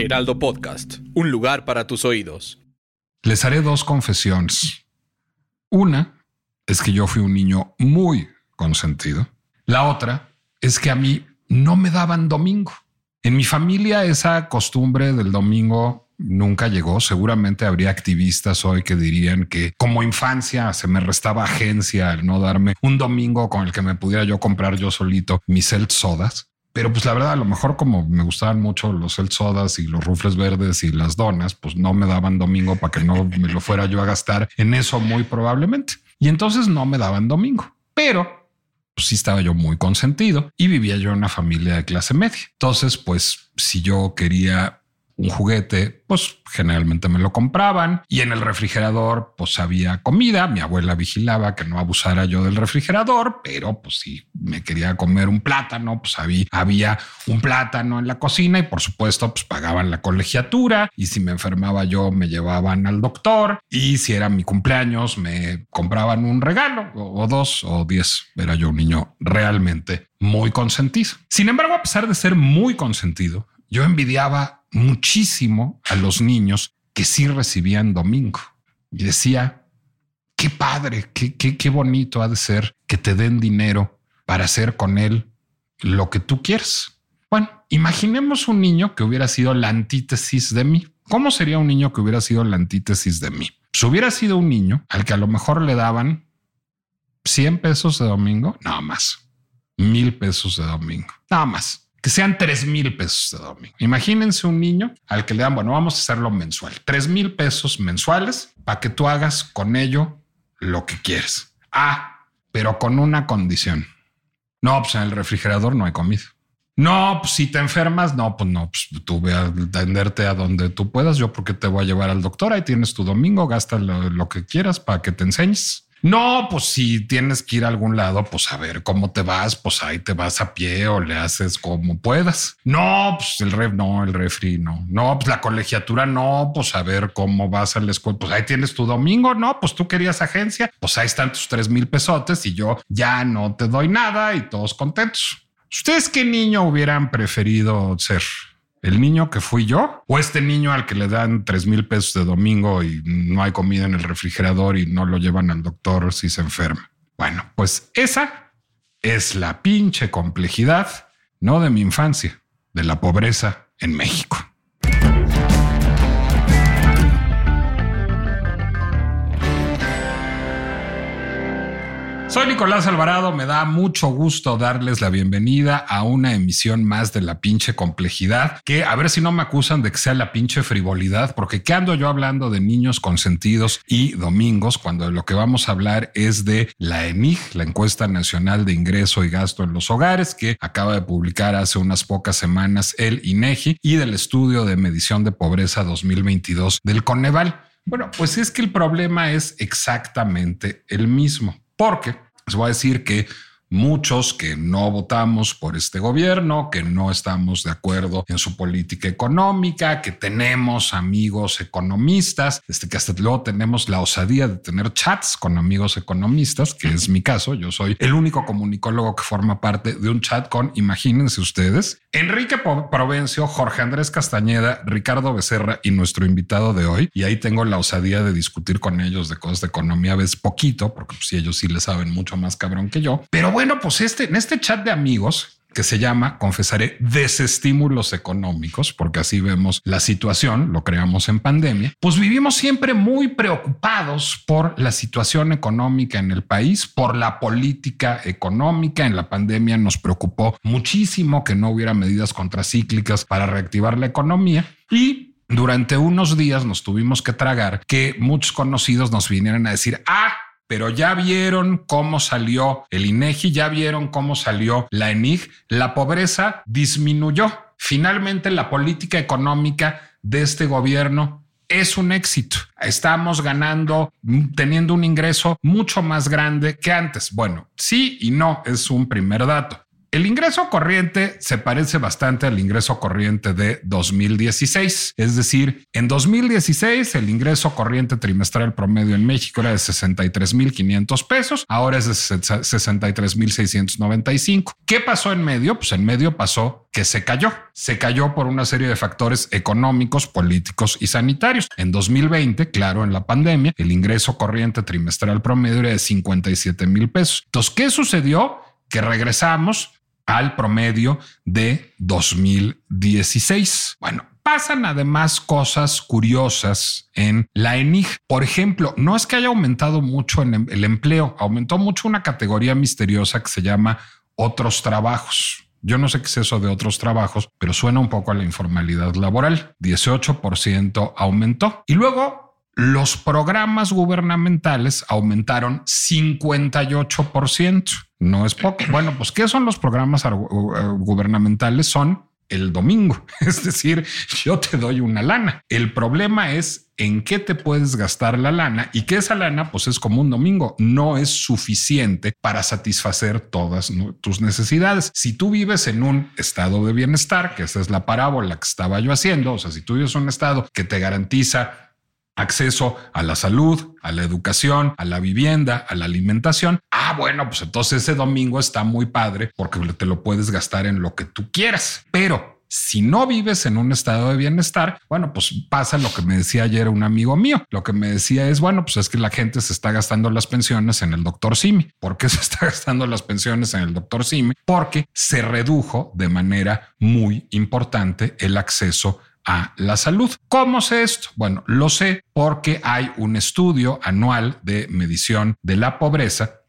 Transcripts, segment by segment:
Heraldo Podcast, un lugar para tus oídos. Les haré dos confesiones. Una es que yo fui un niño muy consentido. La otra es que a mí no me daban domingo. En mi familia esa costumbre del domingo nunca llegó. Seguramente habría activistas hoy que dirían que como infancia se me restaba agencia al no darme un domingo con el que me pudiera yo comprar yo solito mis sodas. Pero pues la verdad, a lo mejor como me gustaban mucho los Celt sodas y los rufles verdes y las donas, pues no me daban domingo para que no me lo fuera yo a gastar en eso muy probablemente. Y entonces no me daban domingo. Pero pues sí estaba yo muy consentido y vivía yo en una familia de clase media. Entonces, pues si yo quería un juguete, pues generalmente me lo compraban y en el refrigerador pues había comida. Mi abuela vigilaba que no abusara yo del refrigerador, pero pues si me quería comer un plátano, pues había, un plátano en la cocina y por supuesto pues pagaban la colegiatura y si me enfermaba yo me llevaban al doctor y si era mi cumpleaños me compraban un regalo o, o dos o diez. Era yo un niño realmente muy consentido. Sin embargo, a pesar de ser muy consentido, yo envidiaba muchísimo a los niños que sí recibían domingo y decía, qué padre, qué, qué, qué bonito ha de ser que te den dinero para hacer con él lo que tú quieres. Bueno, imaginemos un niño que hubiera sido la antítesis de mí. ¿Cómo sería un niño que hubiera sido la antítesis de mí? Si hubiera sido un niño al que a lo mejor le daban 100 pesos de domingo, nada más, mil pesos de domingo, nada más que sean tres mil pesos de domingo. Imagínense un niño al que le dan, bueno, vamos a hacerlo mensual, tres mil pesos mensuales para que tú hagas con ello lo que quieres. Ah, pero con una condición. No, pues en el refrigerador no hay comida. No, pues si te enfermas, no, pues no, pues tú ve a atenderte a donde tú puedas. Yo porque te voy a llevar al doctor. Ahí tienes tu domingo, gasta lo que quieras para que te enseñes. No, pues si tienes que ir a algún lado, pues a ver cómo te vas, pues ahí te vas a pie o le haces como puedas. No, pues el ref, no, el refri, no. No, pues la colegiatura, no, pues a ver cómo vas a la escuela. Pues ahí tienes tu domingo, no, pues tú querías agencia, pues ahí están tus tres mil pesotes y yo ya no te doy nada y todos contentos. ¿Ustedes qué niño hubieran preferido ser? ¿El niño que fui yo? ¿O este niño al que le dan tres mil pesos de domingo y no hay comida en el refrigerador y no lo llevan al doctor si se enferma? Bueno, pues esa es la pinche complejidad, no de mi infancia, de la pobreza en México. Soy Nicolás Alvarado, me da mucho gusto darles la bienvenida a una emisión más de la pinche complejidad, que a ver si no me acusan de que sea la pinche frivolidad, porque ¿qué ando yo hablando de niños consentidos y domingos cuando lo que vamos a hablar es de la ENIG, la encuesta nacional de ingreso y gasto en los hogares, que acaba de publicar hace unas pocas semanas el INEGI y del estudio de medición de pobreza 2022 del Coneval. Bueno, pues es que el problema es exactamente el mismo. Porque les voy a decir que muchos que no votamos por este gobierno, que no estamos de acuerdo en su política económica, que tenemos amigos economistas, este que hasta luego tenemos la osadía de tener chats con amigos economistas, que es mi caso. Yo soy el único comunicólogo que forma parte de un chat con, imagínense ustedes, Enrique Provencio, Jorge Andrés Castañeda, Ricardo Becerra y nuestro invitado de hoy. Y ahí tengo la osadía de discutir con ellos de cosas de economía, ves poquito, porque si ellos sí le saben mucho más cabrón que yo. Pero bueno, pues este, en este chat de amigos, que se llama, confesaré, desestímulos económicos, porque así vemos la situación, lo creamos en pandemia, pues vivimos siempre muy preocupados por la situación económica en el país, por la política económica. En la pandemia nos preocupó muchísimo que no hubiera medidas contracíclicas para reactivar la economía y durante unos días nos tuvimos que tragar que muchos conocidos nos vinieran a decir, ah, pero ya vieron cómo salió el INEGI, ya vieron cómo salió la ENIG, la pobreza disminuyó. Finalmente, la política económica de este gobierno es un éxito. Estamos ganando, teniendo un ingreso mucho más grande que antes. Bueno, sí y no es un primer dato. El ingreso corriente se parece bastante al ingreso corriente de 2016. Es decir, en 2016 el ingreso corriente trimestral promedio en México era de 63.500 pesos, ahora es de 63.695. ¿Qué pasó en medio? Pues en medio pasó que se cayó. Se cayó por una serie de factores económicos, políticos y sanitarios. En 2020, claro, en la pandemia, el ingreso corriente trimestral promedio era de 57 mil pesos. Entonces, ¿qué sucedió? Que regresamos al promedio de 2016. Bueno, pasan además cosas curiosas en la ENIG. Por ejemplo, no es que haya aumentado mucho en em, el empleo, aumentó mucho una categoría misteriosa que se llama otros trabajos. Yo no sé qué es eso de otros trabajos, pero suena un poco a la informalidad laboral. 18% aumentó. Y luego los programas gubernamentales aumentaron 58%. No es poco. Bueno, pues ¿qué son los programas gubernamentales? Son el domingo. Es decir, yo te doy una lana. El problema es en qué te puedes gastar la lana y que esa lana pues es como un domingo. No es suficiente para satisfacer todas tus necesidades. Si tú vives en un estado de bienestar, que esa es la parábola que estaba yo haciendo, o sea, si tú vives en un estado que te garantiza acceso a la salud, a la educación, a la vivienda, a la alimentación. Ah, bueno, pues entonces ese domingo está muy padre porque te lo puedes gastar en lo que tú quieras. Pero si no vives en un estado de bienestar, bueno, pues pasa lo que me decía ayer un amigo mío. Lo que me decía es, bueno, pues es que la gente se está gastando las pensiones en el doctor Simi. ¿Por qué se está gastando las pensiones en el doctor Simi? Porque se redujo de manera muy importante el acceso a la salud. ¿Cómo sé esto? Bueno, lo sé porque hay un estudio anual de medición de la pobreza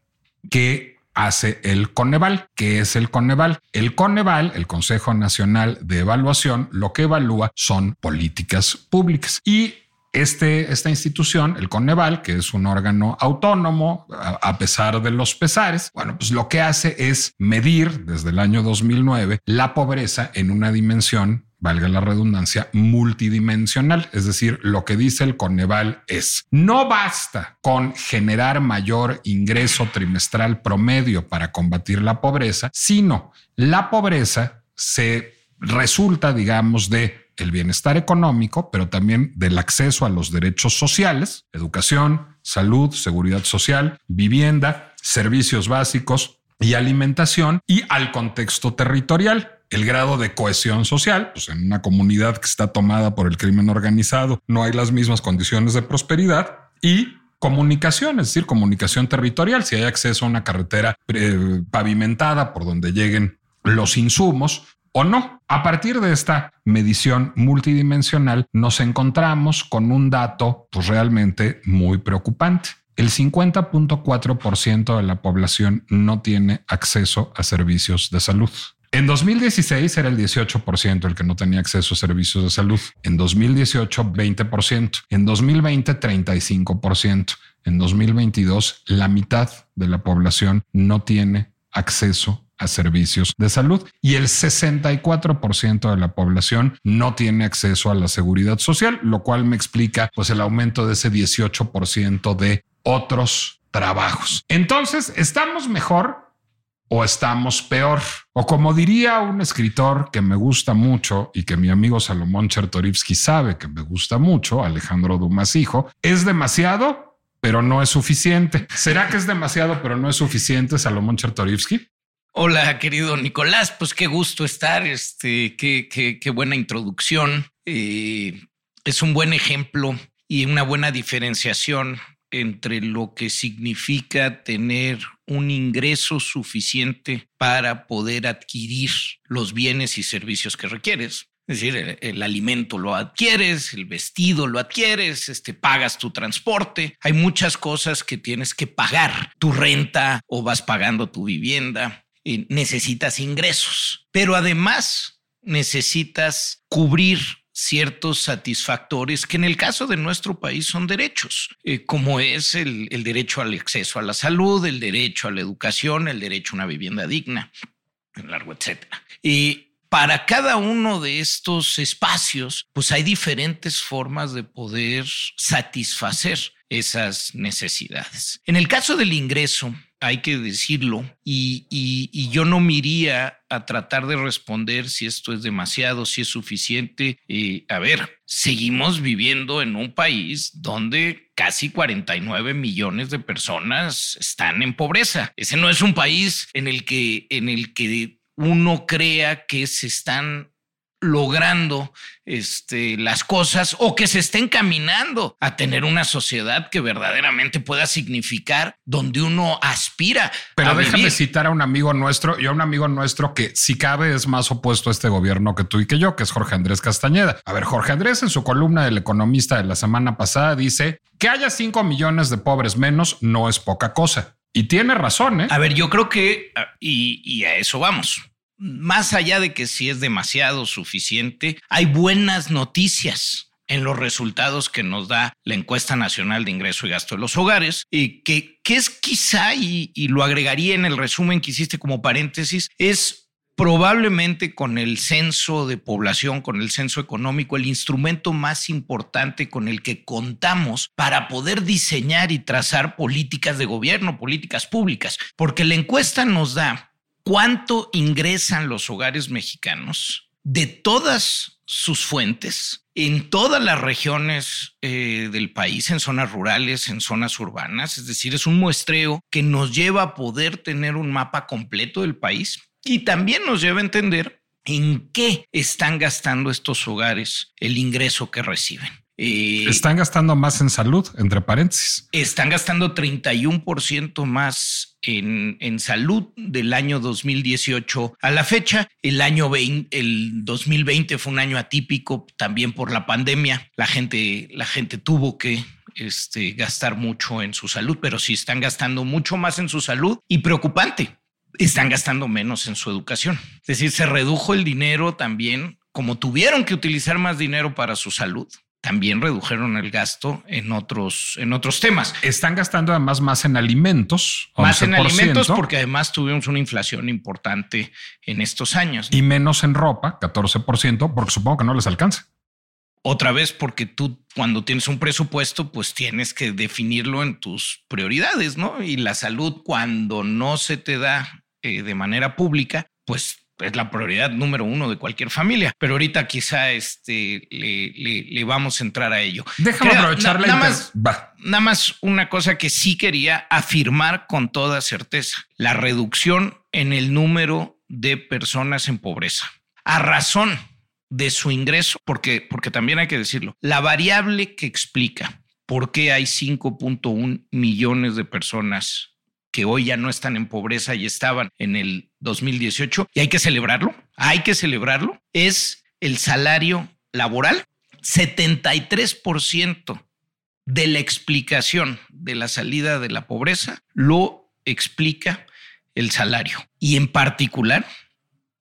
que hace el Coneval. ¿Qué es el Coneval? El Coneval, el Consejo Nacional de Evaluación, lo que evalúa son políticas públicas y este, esta institución, el Coneval, que es un órgano autónomo, a, pesar de los pesares, bueno, pues lo que hace es medir desde el año 2009 la pobreza en una dimensión valga la redundancia, multidimensional. Es decir, lo que dice el Coneval es, no basta con generar mayor ingreso trimestral promedio para combatir la pobreza, sino la pobreza se resulta, digamos, de el bienestar económico, pero también del acceso a los derechos sociales, educación, salud, seguridad social, vivienda, servicios básicos y alimentación y al contexto territorial el grado de cohesión social, pues en una comunidad que está tomada por el crimen organizado, no hay las mismas condiciones de prosperidad y comunicación, es decir, comunicación territorial, si hay acceso a una carretera eh, pavimentada por donde lleguen los insumos o no. A partir de esta medición multidimensional nos encontramos con un dato pues realmente muy preocupante. El 50.4% de la población no tiene acceso a servicios de salud. En 2016 era el 18% el que no tenía acceso a servicios de salud. En 2018, 20%. En 2020, 35%. En 2022, la mitad de la población no tiene acceso a servicios de salud y el 64% de la población no tiene acceso a la seguridad social, lo cual me explica pues el aumento de ese 18% de otros trabajos. Entonces, estamos mejor o estamos peor. O como diría un escritor que me gusta mucho y que mi amigo Salomón Chertorivsky sabe que me gusta mucho, Alejandro Dumas hijo, es demasiado, pero no es suficiente. ¿Será que es demasiado, pero no es suficiente, Salomón Chertorivsky? Hola, querido Nicolás, pues qué gusto estar, este, qué, qué, qué buena introducción. Eh, es un buen ejemplo y una buena diferenciación entre lo que significa tener un ingreso suficiente para poder adquirir los bienes y servicios que requieres. Es decir, el, alimento lo adquieres, el vestido lo adquieres, este, pagas tu transporte. Hay muchas cosas que tienes que pagar. Tu renta o vas pagando tu vivienda. Necesitas ingresos, pero además necesitas cubrir ciertos satisfactores que en el caso de nuestro país son derechos, eh, como es el, derecho al acceso a la salud, el derecho a la educación, el derecho a una vivienda digna, largo etcétera. Y para cada uno de estos espacios, pues hay diferentes formas de poder satisfacer esas necesidades. En el caso del ingreso, hay que decirlo, y, yo no me a tratar de responder si esto es demasiado, si es suficiente. Eh, a ver, seguimos viviendo en un país donde casi 49 millones de personas están en pobreza. Ese no es un país en el que, en el que uno crea que se están logrando este, las cosas o que se estén caminando a tener una sociedad que verdaderamente pueda significar donde uno aspira. Pero déjame citar a un amigo nuestro y a un amigo nuestro que si cabe es más opuesto a este gobierno que tú y que yo, que es Jorge Andrés Castañeda. A ver, Jorge Andrés en su columna del economista de la semana pasada dice que haya 5 millones de pobres menos no es poca cosa. Y tiene razón, ¿eh? A ver, yo creo que, y, y a eso vamos más allá de que si es demasiado suficiente, hay buenas noticias en los resultados que nos da la encuesta nacional de ingreso y gasto de los hogares, y que, es quizá, y, y lo agregaría en el resumen que hiciste como paréntesis, es probablemente con el censo de población, con el censo económico, el instrumento más importante con el que contamos para poder diseñar y trazar políticas de gobierno, políticas públicas, porque la encuesta nos da cuánto ingresan los hogares mexicanos de todas sus fuentes en todas las regiones eh, del país, en zonas rurales, en zonas urbanas. Es decir, es un muestreo que nos lleva a poder tener un mapa completo del país y también nos lleva a entender en qué están gastando estos hogares el ingreso que reciben. Eh, están gastando más en salud, entre paréntesis. Están gastando 31% más en, en, salud del año 2018 a la fecha. El año 20, el 2020 fue un año atípico también por la pandemia. La gente, la gente tuvo que este, gastar mucho en su salud, pero sí están gastando mucho más en su salud y preocupante. Están gastando menos en su educación. Es decir, se redujo el dinero también, como tuvieron que utilizar más dinero para su salud, también redujeron el gasto en otros, en otros temas. Están gastando además más en alimentos. Más en alimentos porque además tuvimos una inflación importante en estos años. Y menos en ropa, 14%, porque supongo que no les alcanza. Otra vez porque tú cuando tienes un presupuesto, pues tienes que definirlo en tus prioridades, ¿no? Y la salud cuando no se te da eh, de manera pública, pues es la prioridad número uno de cualquier familia, pero ahorita quizá este, le, vamos a entrar a ello. Déjame aprovechar la nada más, nada más una cosa que sí quería afirmar con toda certeza, la reducción en el número de personas en pobreza. A razón de su ingreso, porque, porque también hay que decirlo, la variable que explica por qué hay 5.1 millones de personas que hoy ya no están en pobreza y estaban en el 2018, y hay que celebrarlo, hay que celebrarlo, es el salario laboral. 73% de la explicación de la salida de la pobreza lo explica el salario y en particular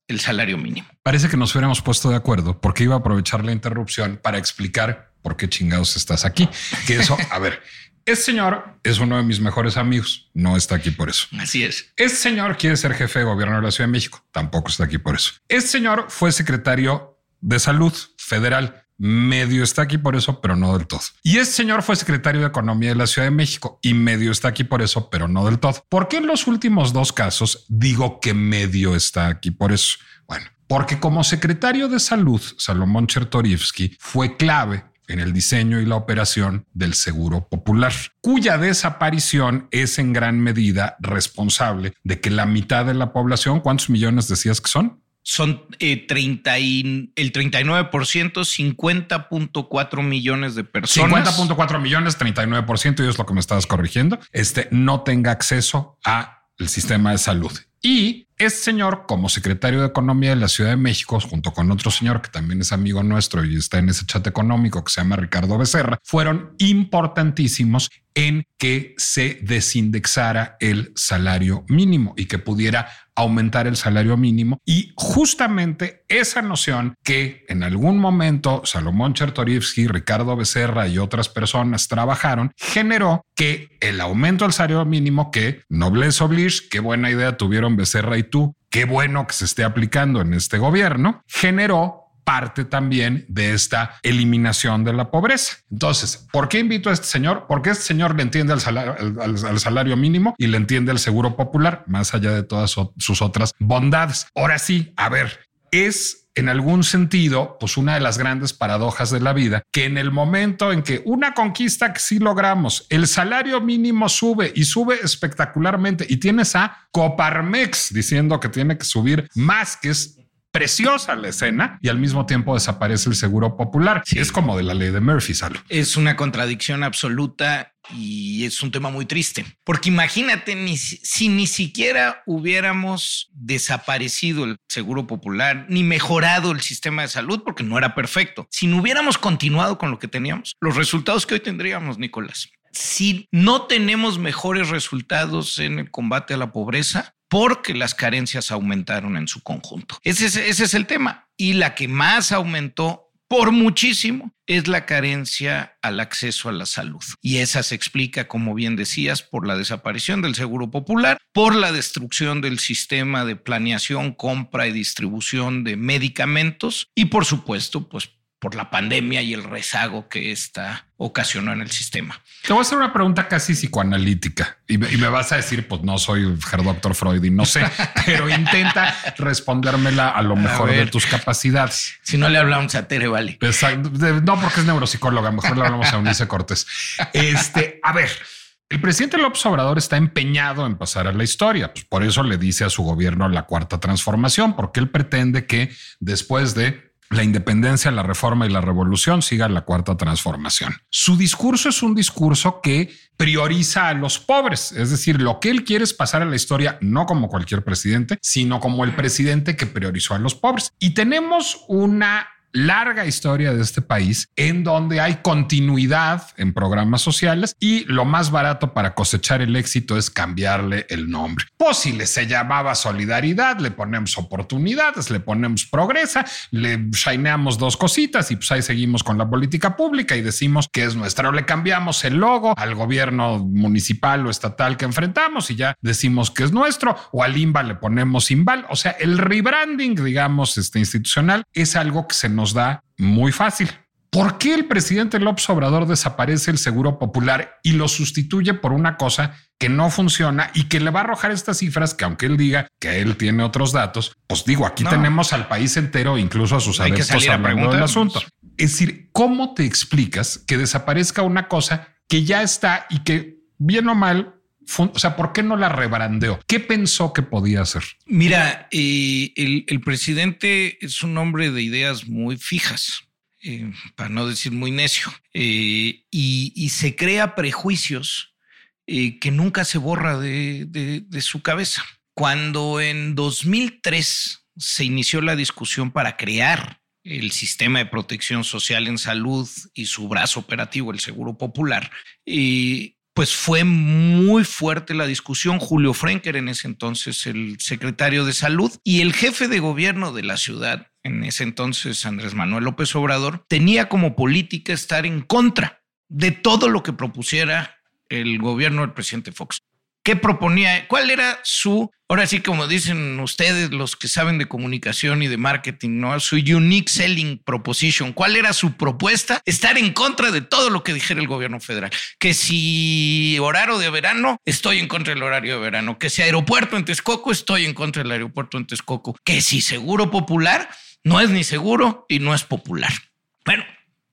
el salario mínimo. Parece que nos hubiéramos puesto de acuerdo porque iba a aprovechar la interrupción para explicar por qué chingados estás aquí. Que eso, a ver, este señor es uno de mis mejores amigos. No está aquí por eso. Así es. Este señor quiere ser jefe de gobierno de la Ciudad de México. Tampoco está aquí por eso. Este señor fue secretario de salud federal. Medio está aquí por eso, pero no del todo. Y este señor fue secretario de Economía de la Ciudad de México y medio está aquí por eso, pero no del todo. ¿Por qué en los últimos dos casos digo que medio está aquí por eso? Bueno, porque como secretario de salud, Salomón Chertorivsky fue clave en el diseño y la operación del Seguro Popular, cuya desaparición es en gran medida responsable de que la mitad de la población, ¿cuántos millones decías que son? Son eh, 30 y, el 39%, 50.4 millones de personas. 50.4 millones, 39%, y es lo que me estabas corrigiendo, este, no tenga acceso a el sistema de salud. Y Este señor, como secretario de Economía de la Ciudad de México, junto con otro señor que también es amigo nuestro y está en ese chat económico que se llama Ricardo Becerra, fueron importantísimos en que se desindexara el salario mínimo y que pudiera aumentar el salario mínimo. Y justamente esa noción que en algún momento Salomón Chertorivsky, Ricardo Becerra y otras personas trabajaron, generó que el aumento del salario mínimo, que nobleza oblige, qué buena idea tuvieron Becerra y qué bueno que se esté aplicando en este gobierno, generó parte también de esta eliminación de la pobreza. Entonces, ¿por qué invito a este señor? Porque este señor le entiende al salario, mínimo y le entiende el seguro popular, más allá de todas sus otras bondades. Ahora sí, a ver, es en algún sentido, pues una de las grandes paradojas de la vida, que en el momento en que una conquista que sí logramos, el salario mínimo sube y sube espectacularmente y tienes a Coparmex diciendo que tiene que subir más, que es preciosa la escena y al mismo tiempo desaparece el seguro popular. Es como de la ley de Murphy, Salo. Es una contradicción absoluta y es un tema muy triste, porque imagínate ni, si ni siquiera hubiéramos desaparecido el seguro popular ni mejorado el sistema de salud, porque no era perfecto. Si no hubiéramos continuado con lo que teníamos, los resultados que hoy tendríamos, Nicolás. Si no tenemos mejores resultados en el combate a la pobreza, porque las carencias aumentaron en su conjunto. Ese es, el tema. Y la que más aumentó por muchísimo es la carencia al acceso a la salud. Y esa se explica, como bien decías, por la desaparición del Seguro Popular, por la destrucción del sistema de planeación, compra y distribución de medicamentos y, por supuesto, pues por la pandemia y el rezago que esta ocasionó en el sistema. Te voy a hacer una pregunta casi psicoanalítica y me, vas a decir, pues no soy el doctor Freud y no sé, pero intenta respondérmela a lo mejor de tus capacidades. Si no le hablamos a Tere, vale. No, porque es neuropsicóloga, mejor le hablamos a Unice Cortés. Este, a ver, el presidente López Obrador está empeñado en pasar a la historia. Pues por eso le dice a su gobierno la cuarta transformación, porque él pretende que después de la independencia, la reforma y la revolución siga la cuarta transformación. Su discurso es un discurso que prioriza a los pobres, es decir, lo que él quiere es pasar a la historia no como cualquier presidente, sino como el presidente que priorizó a los pobres. Y tenemos una larga historia de este país en donde hay continuidad en programas sociales y lo más barato para cosechar el éxito es cambiarle el nombre. Pues si le se llamaba solidaridad, le ponemos oportunidades, le ponemos progresa, le shineamos dos cositas y pues ahí seguimos con la política pública y decimos que es nuestra o le cambiamos el logo al gobierno municipal o estatal que enfrentamos y ya decimos que es nuestro o al IMBA le ponemos IMBAL. O sea, el rebranding, digamos, este institucional es algo que se nos nos da muy fácil. ¿Por qué el presidente López Obrador desaparece el seguro popular y lo sustituye por una cosa que no funciona y que le va a arrojar estas cifras que aunque él diga que él tiene otros datos, pues digo, aquí tenemos al país entero, incluso a sus adeptos hablando del asunto. Es decir, ¿cómo te explicas que desaparezca una cosa que ya está y que bien o mal o sea, ¿por qué no la rebrandeó? ¿Qué pensó que podía hacer? Mira, eh, el, presidente es un hombre de ideas muy fijas, eh, para no decir muy necio, eh, y, se crea prejuicios que nunca se borra de, de su cabeza. Cuando en 2003 se inició la discusión para crear el sistema de protección social en salud y su brazo operativo, el Seguro Popular, y pues fue muy fuerte la discusión. Julio Frenker, en ese entonces el secretario de salud, y el jefe de gobierno de la ciudad, en ese entonces Andrés Manuel López Obrador, tenía como política estar en contra de todo lo que propusiera el gobierno del presidente Fox. ¿Qué proponía? ¿Cuál era su, ahora sí como dicen ustedes los que saben de comunicación y de marketing, ¿no? Su unique selling proposition. ¿Cuál era su propuesta? Estar en contra de todo lo que dijera el gobierno federal. Que si horario de verano, estoy en contra del horario de verano. Que si aeropuerto en Texcoco, estoy en contra del aeropuerto en Texcoco. Que si seguro popular, no es ni seguro y no es popular. Bueno,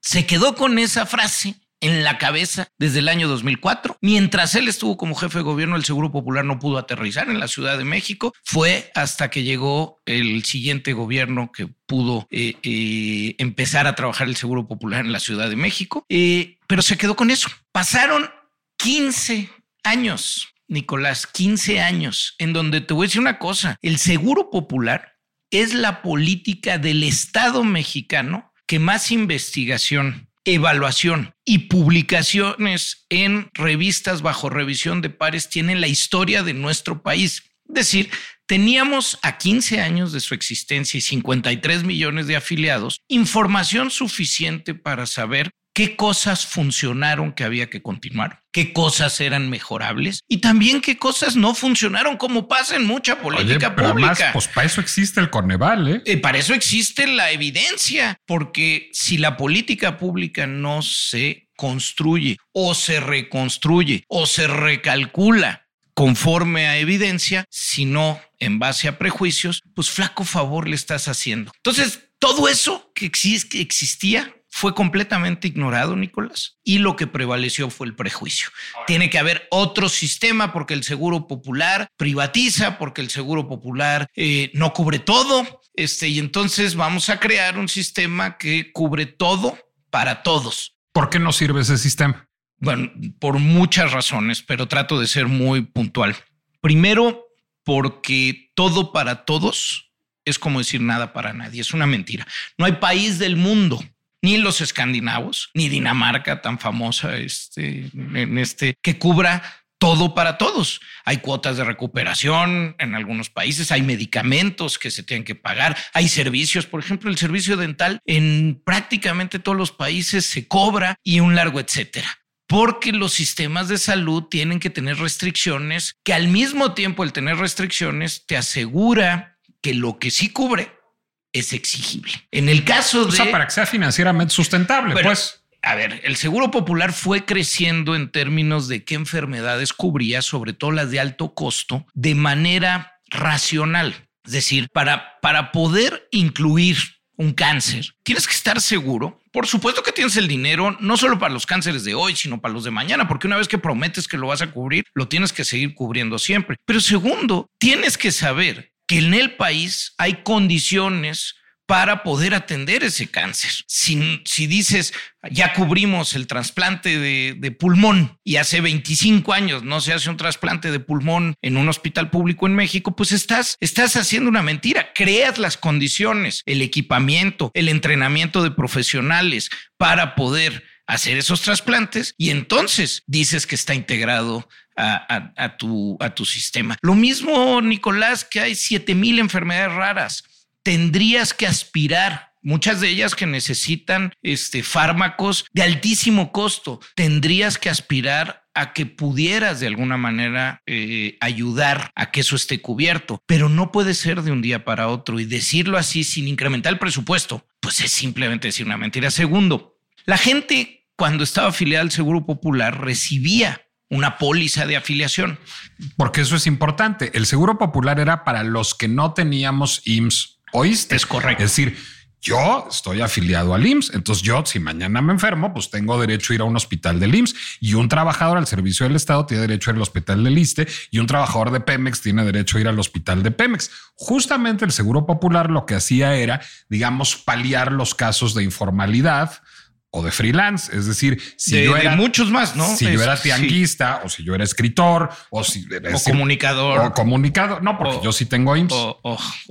se quedó con esa frase en la cabeza desde el año 2004. Mientras él estuvo como jefe de gobierno, el Seguro Popular no pudo aterrizar en la Ciudad de México. Fue hasta que llegó el siguiente gobierno que pudo eh, eh, empezar a trabajar el Seguro Popular en la Ciudad de México. Eh, pero se quedó con eso. Pasaron 15 años Nicolás, 15 años, en donde te voy a decir una cosa, el seguro popular es la política del Estado mexicano que más investigación, evaluación y publicaciones en revistas bajo revisión de pares tiene en la historia de nuestro país. Es decir, teníamos a 15 años de su existencia y 53 millones de afiliados información suficiente para saber qué cosas funcionaron que había que continuar, qué cosas eran mejorables y también qué cosas no funcionaron, como pasa en mucha política pero pública. Además, pues para eso existe el Corneval, ¿eh? Eh, para eso existe la evidencia, porque si la política pública no se construye o se reconstruye o se recalcula conforme a evidencia, sino en base a prejuicios, pues flaco favor le estás haciendo. Entonces, todo eso que existía fue completamente ignorado, Nicolás, y lo que prevaleció fue el prejuicio. Tiene que haber otro sistema porque el seguro popular privatiza, porque el seguro popular eh, no cubre todo, este, y entonces vamos a crear un sistema que cubre todo para todos. ¿Por qué no sirve ese sistema? Bueno, por muchas razones, pero trato de ser muy puntual. Primero, porque todo para todos es como decir nada para nadie. Es una mentira. No hay país del mundo, ni los escandinavos, ni Dinamarca tan famosa este, en este, que cubra todo para todos. Hay cuotas de recuperación en algunos países, hay medicamentos que se tienen que pagar, hay servicios, por ejemplo, el servicio dental en prácticamente todos los países se cobra y un largo etcétera porque los sistemas de salud tienen que tener restricciones que al mismo tiempo el tener restricciones te asegura que lo que sí cubre es exigible. En el caso de... O sea, para que sea financieramente sustentable, Pero, pues. A ver, el seguro popular fue creciendo en términos de qué enfermedades cubría, sobre todo las de alto costo, de manera racional. Es decir, para, para poder incluir un cáncer, tienes que estar seguro. Por supuesto que tienes el dinero, no solo para los cánceres de hoy, sino para los de mañana, porque una vez que prometes que lo vas a cubrir, lo tienes que seguir cubriendo siempre. Pero segundo, tienes que saber que en el país hay condiciones para poder atender ese cáncer. Si, dices, ya cubrimos el trasplante de, de, pulmón y hace 25 años no se hace un trasplante de pulmón en un hospital público en México, pues estás, estás haciendo una mentira. Creas las condiciones, el equipamiento, el entrenamiento de profesionales para poder hacer esos trasplantes y entonces dices que está integrado a, tu sistema. Lo mismo, Nicolás, que hay 7000 enfermedades raras. Tendrías que aspirar, muchas de ellas que necesitan este, fármacos de altísimo costo, tendrías que aspirar a que pudieras de alguna manera eh, ayudar a que eso esté cubierto, pero no puede ser de un día para otro. Y decirlo así sin incrementar el presupuesto, pues es simplemente decir una mentira. Segundo, la gente cuando estaba afiliada al Seguro Popular recibía una póliza de afiliación. Porque eso es importante. El Seguro Popular era para los que no teníamos IMSS ¿Oíste? Es correcto. Es decir, yo estoy afiliado al IMSS, entonces yo si mañana me enfermo, pues tengo derecho a ir a un hospital del IMSS y un trabajador al servicio del Estado tiene derecho a ir al hospital del ISTE y un trabajador de Pemex tiene derecho a ir al hospital de Pemex. Justamente el Seguro Popular lo que hacía era, digamos, paliar los casos de informalidad o de freelance, es decir, si de, yo era de muchos más, ¿no? Si es, yo era tianguista sí. o si yo era escritor o si o decir, comunicador o comunicador, no, porque o, yo sí tengo IMSS o,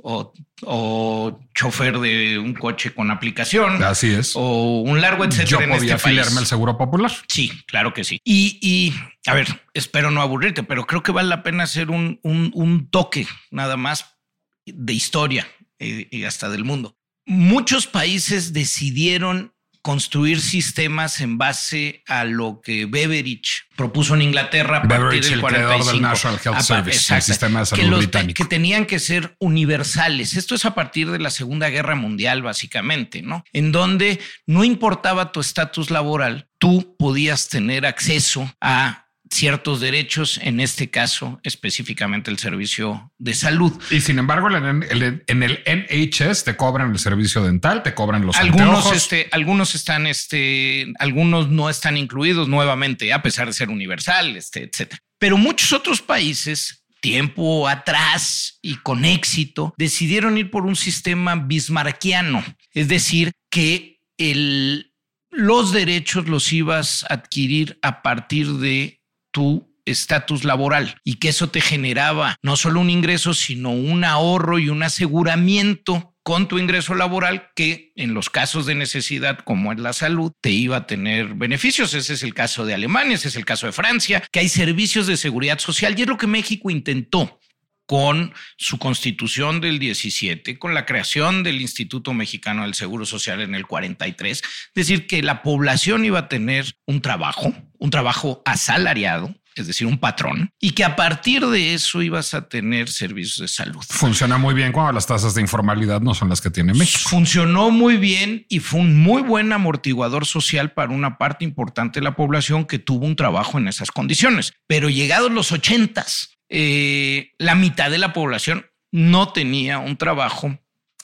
o, o, chofer de un coche con aplicación. Así es. O un largo etcétera. Yo en podía este afiliarme país. al Seguro Popular. Sí, claro que sí. Y, y, a ver, espero no aburrirte, pero creo que vale la pena hacer un, un, un toque nada más de historia y, y hasta del mundo. Muchos países decidieron construir sistemas en base a lo que Beveridge propuso en Inglaterra a partir Beveridge, del el creador 45. del National Health Service, el sistema de salud que, los- británico. que tenían que ser universales. Esto es a partir de la Segunda Guerra Mundial, básicamente, ¿no? En donde no importaba tu estatus laboral, tú podías tener acceso a ciertos derechos, en este caso específicamente el servicio de salud. Y sin embargo, en el, en el NHS te cobran el servicio dental, te cobran los Algunos, anteojos. este, algunos están, este, algunos no están incluidos nuevamente, a pesar de ser universal, este, etcétera. Pero muchos otros países, tiempo atrás y con éxito, decidieron ir por un sistema bismarckiano, es decir, que el, los derechos los ibas a adquirir a partir de tu estatus laboral y que eso te generaba no solo un ingreso, sino un ahorro y un aseguramiento con tu ingreso laboral que en los casos de necesidad como en la salud te iba a tener beneficios. Ese es el caso de Alemania, ese es el caso de Francia, que hay servicios de seguridad social y es lo que México intentó con su constitución del 17, con la creación del Instituto Mexicano del Seguro Social en el 43, es decir, que la población iba a tener un trabajo, un trabajo asalariado, es decir, un patrón, y que a partir de eso ibas a tener servicios de salud. Funciona muy bien cuando las tasas de informalidad no son las que tiene México. Funcionó muy bien y fue un muy buen amortiguador social para una parte importante de la población que tuvo un trabajo en esas condiciones. Pero llegados los ochentas, eh, la mitad de la población no tenía un trabajo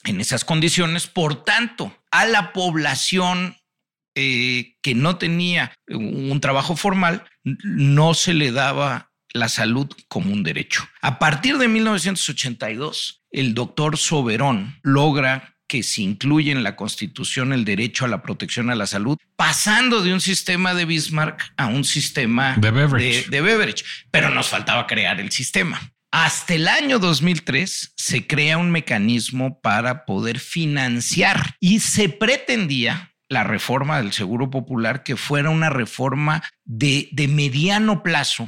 en esas condiciones. Por tanto, a la población eh, que no tenía un trabajo formal, no se le daba la salud como un derecho. A partir de 1982, el doctor Soberón logra que se incluye en la Constitución el derecho a la protección a la salud, pasando de un sistema de Bismarck a un sistema de Beveridge. Pero nos faltaba crear el sistema. Hasta el año 2003 se crea un mecanismo para poder financiar y se pretendía la reforma del Seguro Popular que fuera una reforma de, de mediano plazo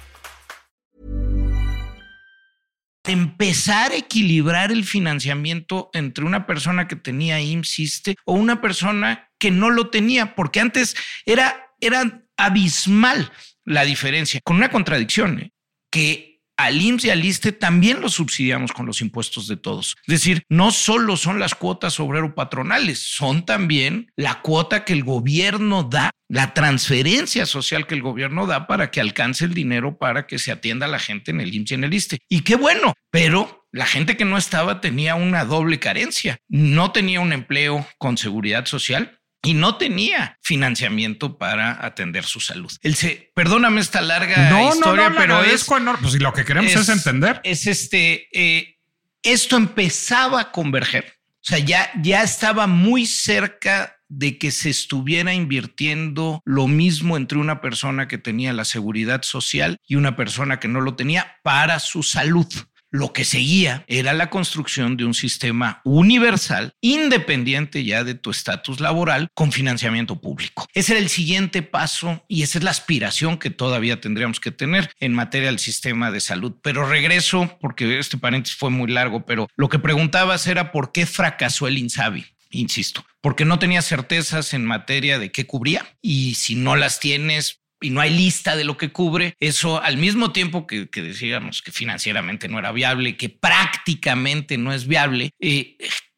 Empezar a equilibrar el financiamiento entre una persona que tenía IMSS o una persona que no lo tenía, porque antes era, era abismal la diferencia, con una contradicción, ¿eh? que al IMSS y al ISTE también los subsidiamos con los impuestos de todos. Es decir, no solo son las cuotas obrero-patronales, son también la cuota que el gobierno da, la transferencia social que el gobierno da para que alcance el dinero para que se atienda a la gente en el IMSS y en el ISTE. Y qué bueno, pero la gente que no estaba tenía una doble carencia. No tenía un empleo con seguridad social y no tenía financiamiento para atender su salud. Él se, perdóname esta larga historia, pero es cuando, pues lo que queremos es, entender. Es este, eh, esto empezaba a converger. O sea, ya, ya estaba muy cerca de que se estuviera invirtiendo lo mismo entre una persona que tenía la seguridad social y una persona que no lo tenía para su salud. Lo que seguía era la construcción de un sistema universal, independiente ya de tu estatus laboral, con financiamiento público. Ese era el siguiente paso y esa es la aspiración que todavía tendríamos que tener en materia del sistema de salud. Pero regreso, porque este paréntesis fue muy largo, pero lo que preguntabas era por qué fracasó el INSABI insisto, porque no tenía certezas en materia de qué cubría y si no las tienes, y no hay lista de lo que cubre, eso al mismo tiempo que, decíamos que financieramente no era viable, que prácticamente no es viable, eh,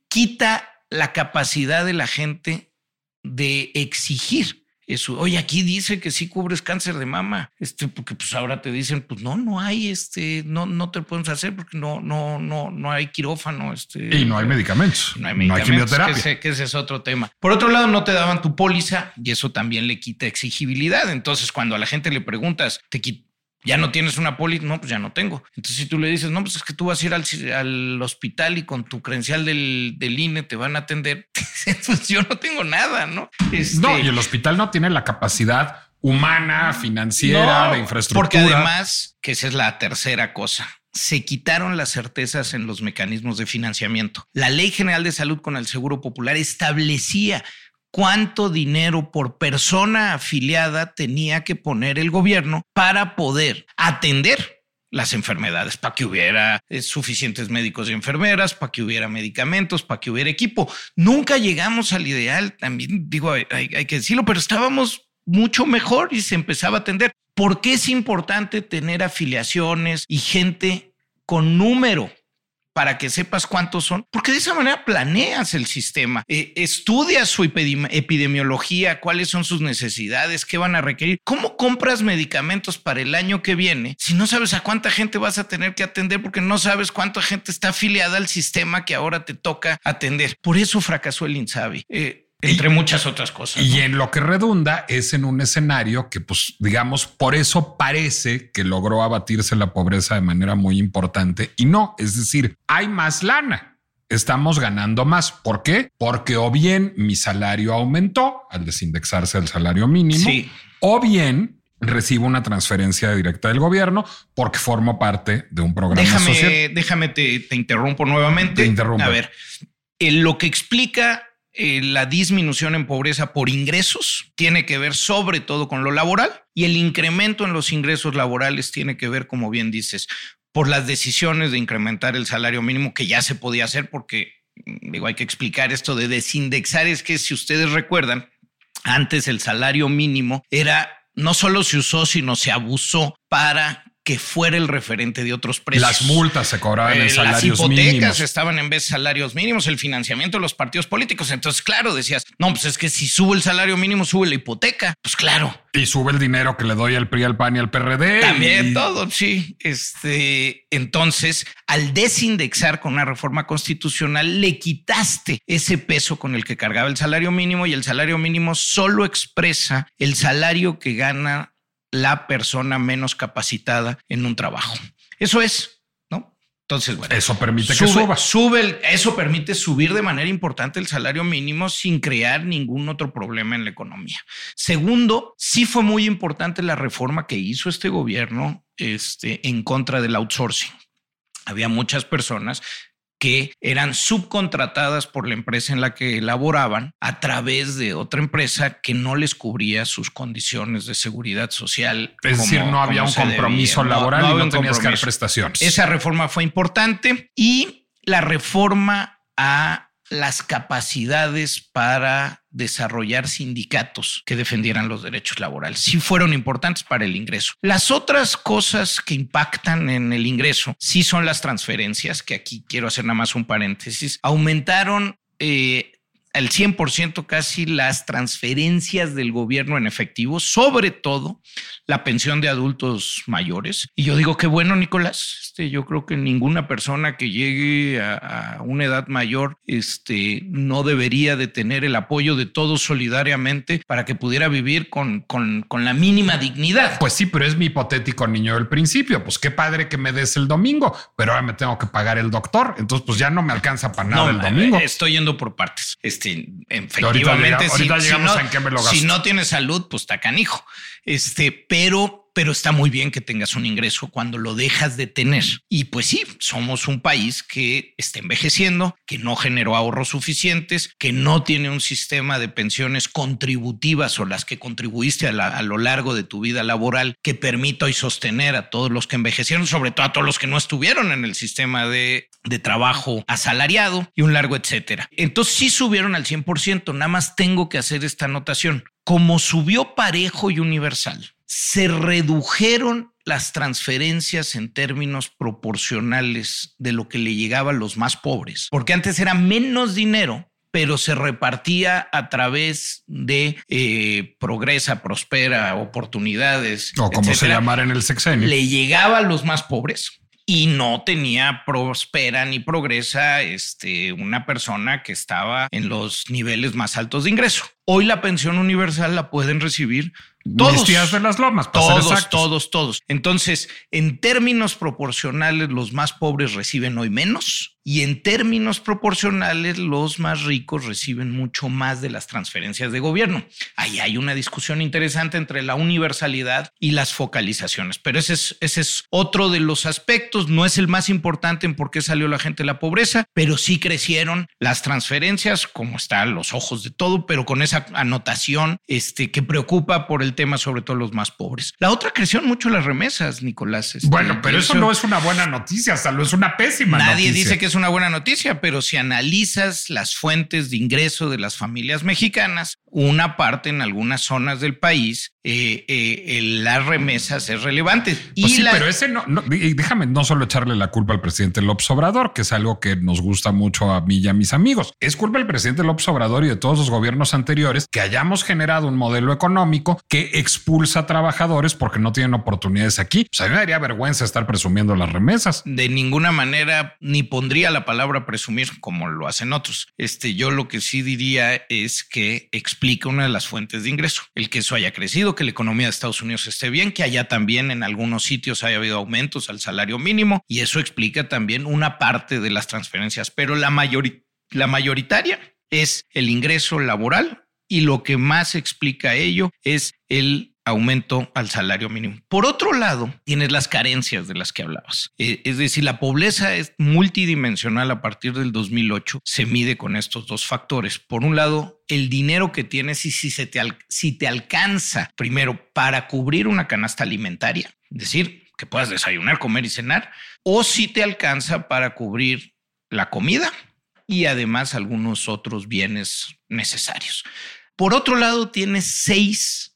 quita la capacidad de la gente de exigir eso. Oye, aquí dice que sí cubres cáncer de mama, este, porque pues ahora te dicen, pues no, no hay, este, no, no te podemos hacer porque no, no, no, no hay quirófano, este. Y no hay medicamentos. No hay, medicamentos, no hay quimioterapia. Que ese, es otro tema. Por otro lado, no te daban tu póliza y eso también le quita exigibilidad. Entonces, cuando a la gente le preguntas, te quita ya no tienes una póliza, no, pues ya no tengo. Entonces, si tú le dices, no, pues es que tú vas a ir al, hospital y con tu credencial del, del, INE te van a atender, pues yo no tengo nada, ¿no? Este, no, y el hospital no tiene la capacidad humana, financiera, de infraestructura. Porque además, que esa es la tercera cosa, se quitaron las certezas en los mecanismos de financiamiento. La Ley General de Salud con el Seguro Popular establecía cuánto dinero por persona afiliada tenía que poner el gobierno para poder atender las enfermedades, para que hubiera eh, suficientes médicos y enfermeras, para que hubiera medicamentos, para que hubiera equipo. Nunca llegamos al ideal, también digo, hay, hay que decirlo, pero estábamos mucho mejor y se empezaba a atender. ¿Por qué es importante tener afiliaciones y gente con número para que sepas cuántos son, porque de esa manera planeas el sistema, eh, estudias su epidemiología, cuáles son sus necesidades, qué van a requerir, cómo compras medicamentos para el año que viene si no sabes a cuánta gente vas a tener que atender porque no sabes cuánta gente está afiliada al sistema que ahora te toca atender. Por eso fracasó el INSABI. Eh, entre muchas otras cosas. Y en lo que redunda es en un escenario que, pues, digamos, por eso parece que logró abatirse la pobreza de manera muy importante y no, es decir, hay más lana. Estamos ganando más. ¿Por qué? Porque o bien mi salario aumentó al desindexarse el salario mínimo, o bien recibo una transferencia directa del gobierno porque formo parte de un programa déjame, social. Déjame, te, te interrumpo nuevamente. Te interrumpo. A ver, lo que explica eh, la disminución en pobreza por ingresos tiene que ver sobre todo con lo laboral y el incremento en los ingresos laborales tiene que ver, como bien dices, por las decisiones de incrementar el salario mínimo que ya se podía hacer porque, mm, digo, hay que explicar esto de desindexar, es que si ustedes recuerdan, antes el salario mínimo era, no solo se usó, sino se abusó para que fuera el referente de otros precios. Las multas se cobraban en salarios mínimos. Las hipotecas estaban en vez de salarios mínimos, el financiamiento de los partidos políticos. Entonces, claro, decías, no, pues es que si sube el salario mínimo, sube la hipoteca. Pues claro. Y sube el dinero que le doy al PRI, al PAN y al PRD. También todo, sí. Este, entonces, al desindexar con una reforma constitucional, le quitaste ese peso con el que cargaba el salario mínimo y el salario mínimo solo expresa el salario que gana la persona menos capacitada en un trabajo. Eso es, ¿no? Entonces, bueno. Eso permite que suba. Sube, eso permite subir de manera importante el salario mínimo sin crear ningún otro problema en la economía. Segundo, sí fue muy importante la reforma que hizo este gobierno este, en contra del outsourcing. Había muchas personas que eran subcontratadas por la empresa en la que laboraban a través de otra empresa que no les cubría sus condiciones de seguridad social. Es decir, no había un compromiso laboral y no tenías que dar prestaciones. Esa reforma fue importante y la reforma a las capacidades para desarrollar sindicatos que defendieran los derechos laborales. Sí fueron importantes para el ingreso. Las otras cosas que impactan en el ingreso sí son las transferencias, que aquí quiero hacer nada más un paréntesis. Aumentaron eh, al 100% casi las transferencias del gobierno en efectivo, sobre todo la pensión de adultos mayores. Y yo digo, qué bueno, Nicolás, este, yo creo que ninguna persona que llegue a, una edad mayor este, no debería de tener el apoyo de todos solidariamente para que pudiera vivir con, con, con la mínima dignidad. Pues sí, pero es mi hipotético niño del principio. Pues qué padre que me des el domingo, pero ahora me tengo que pagar el doctor. Entonces, pues ya no me alcanza para nada el domingo. Estoy yendo por partes. Este, efectivamente, ahorita, llegamos en qué me lo gasto. Si no tienes salud, pues está canijo. Este, pero pero está muy bien que tengas un ingreso cuando lo dejas de tener. Y pues sí, somos un país que está envejeciendo, que no generó ahorros suficientes, que no tiene un sistema de pensiones contributivas o las que contribuiste a, lo largo de tu vida laboral que permita hoy sostener a todos los que envejecieron, sobre todo a todos los que no estuvieron en el sistema de, de trabajo asalariado y un largo etcétera. Entonces sí subieron al 100%, nada más tengo que hacer esta anotación. Como subió parejo y universal, se redujeron las transferencias en términos proporcionales de lo que le llegaba a los más pobres, porque antes era menos dinero pero se repartía a través de eh, progresa, prospera, oportunidades. O como se llamara en el sexenio. Le llegaba a los más pobres y no tenía prospera ni progresa este, una persona que estaba en los niveles más altos de ingreso. Hoy la pensión universal la pueden recibir todos. días de las lomas. Todos, todos, todos. Entonces, en términos proporcionales, los más pobres reciben hoy menos y en términos proporcionales, los más ricos reciben mucho más de las transferencias de gobierno. Ahí hay una discusión interesante entre la universalidad y las focalizaciones, pero ese es, ese es otro de los aspectos. No es el más importante en por qué salió la gente de la pobreza, pero sí crecieron las transferencias, como está a los ojos de todo, pero con esa anotación este, que preocupa por el tema, sobre todo los más pobres. La otra creció mucho las remesas, Nicolás. Este, bueno, pero eso, no es una buena noticia, hasta lo es una pésima Nadie dice que es una buena noticia, pero si analizas las fuentes de ingreso de las familias mexicanas, una parte en algunas zonas del país, eh, eh, las remesas es relevante. Pues sí, pero ese no, déjame no solo echarle la culpa al presidente López Obrador, que es algo que nos gusta mucho a mí y a mis amigos. Es culpa del presidente López Obrador y de todos los gobiernos anteriores que hayamos generado un modelo económico que expulsa a trabajadores porque no tienen oportunidades aquí. O sea, a mí me daría vergüenza estar presumiendo las remesas. De ninguna manera ni pondría la palabra presumir como lo hacen otros. Este, yo lo que sí diría es que explica una de las fuentes de ingreso. El que eso haya crecido, que la economía de Estados Unidos esté bien, que allá también en algunos sitios haya habido aumentos al salario mínimo y eso explica también una parte de las transferencias, pero la, la mayoritaria es el ingreso laboral y lo que más explica ello es el aumento al salario mínimo. Por otro lado, tienes las carencias de las que hablabas. Eh, es decir, la pobreza es multidimensional a partir del 2008. Se mide con estos dos factores. Por un lado, el dinero que tienes y si, se te, si te alcanza primero para cubrir una canasta alimentaria, es decir, que puedas desayunar, comer y cenar, o si te alcanza para cubrir la comida y además algunos otros bienes necesarios. Por otro lado, tienes seis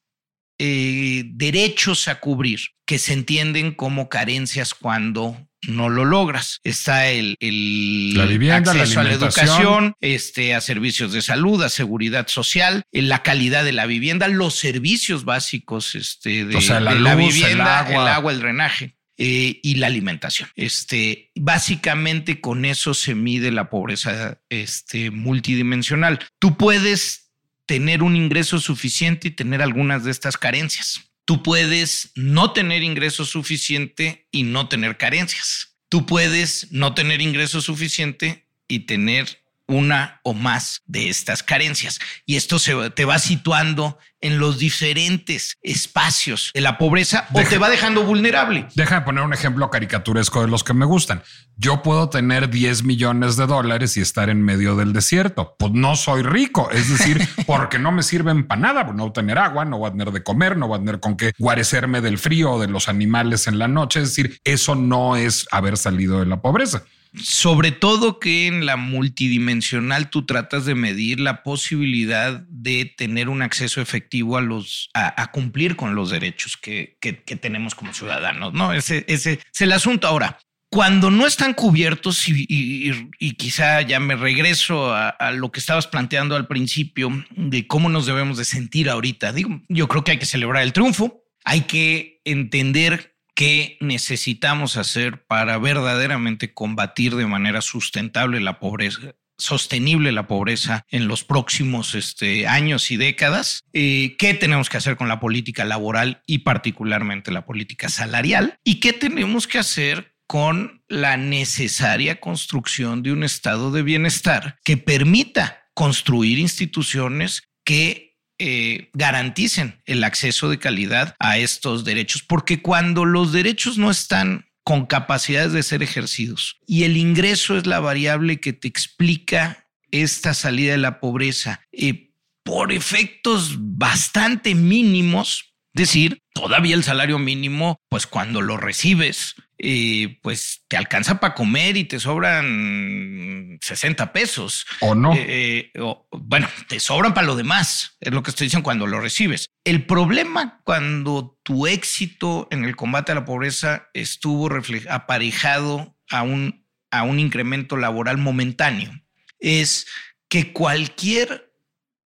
eh, derechos a cubrir que se entienden como carencias cuando no lo logras. Está el, la vivienda, acceso a la educación, este, a servicios de salud, a seguridad social, la calidad de la vivienda, los servicios básicos este, de, la, vivienda, el agua, el, drenaje. Eh, y la alimentación. Este, básicamente con eso se mide la pobreza este, multidimensional. Tú puedes tener un ingreso suficiente y tener algunas de estas carencias. Tú puedes no tener ingreso suficiente y no tener carencias. Tú puedes no tener ingreso suficiente y tener una o más de estas carencias. Y esto se te va situando en los diferentes espacios de la pobreza o te va dejando vulnerable. Deja de poner un ejemplo caricaturesco de los que me gustan. Yo puedo tener 10 millones de dólares y estar en medio del desierto. Pues no soy rico, es decir, porque no me sirven para nada. No voy a tener agua, no voy a tener de comer, no voy a tener con qué guarecerme del frío o de los animales en la noche. Es decir, eso no es haber salido de la pobreza. Sobre todo que en la multidimensional tú tratas de medir la posibilidad de tener un acceso efectivo a los a, cumplir con los derechos que, tenemos como ciudadanos, ¿no? Ese, ese es el asunto. Ahora, cuando no están cubiertos, y, quizá ya me regreso a, a, lo que estabas planteando al principio de cómo nos debemos de sentir ahorita, digo, yo creo que hay que celebrar el triunfo, hay que entender qué necesitamos hacer para verdaderamente combatir de manera sustentable la pobreza sostenible la pobreza en los próximos este, años y décadas, eh, qué tenemos que hacer con la política laboral y particularmente la política salarial y qué tenemos que hacer con la necesaria construcción de un estado de bienestar que permita construir instituciones que eh, garanticen el acceso de calidad a estos derechos, porque cuando los derechos no están con capacidades de ser ejercidos y el ingreso es la variable que te explica esta salida de la pobreza, eh, por efectos bastante mínimos, decir, todavía el salario mínimo, pues cuando lo recibes, eh, pues te alcanza para comer y te sobran 60 pesos. O no. Eh, eh, bueno, te sobran para lo demás, es lo que estoy diciendo cuando lo recibes. El problema cuando tu éxito en el combate a la pobreza estuvo aparejado a un, a un incremento laboral momentáneo es que cualquier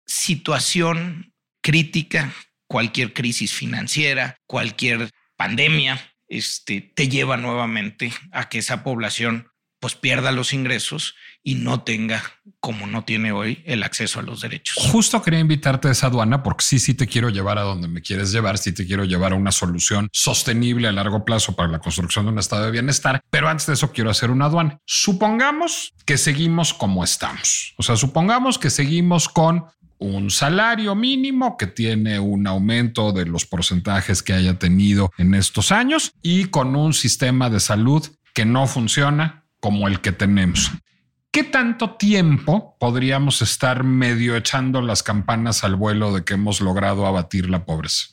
situación crítica, cualquier crisis financiera, cualquier pandemia, este, te lleva nuevamente a que esa población pues pierda los ingresos y no tenga, como no tiene hoy, el acceso a los derechos. Justo quería invitarte a esa aduana porque sí, sí te quiero llevar a donde me quieres llevar, sí te quiero llevar a una solución sostenible a largo plazo para la construcción de un estado de bienestar. Pero antes de eso quiero hacer una aduana. Supongamos que seguimos como estamos. O sea, supongamos que seguimos con un salario mínimo que tiene un aumento de los porcentajes que haya tenido en estos años y con un sistema de salud que no funciona como el que tenemos. ¿Qué tanto tiempo podríamos estar medio echando las campanas al vuelo de que hemos logrado abatir la pobreza?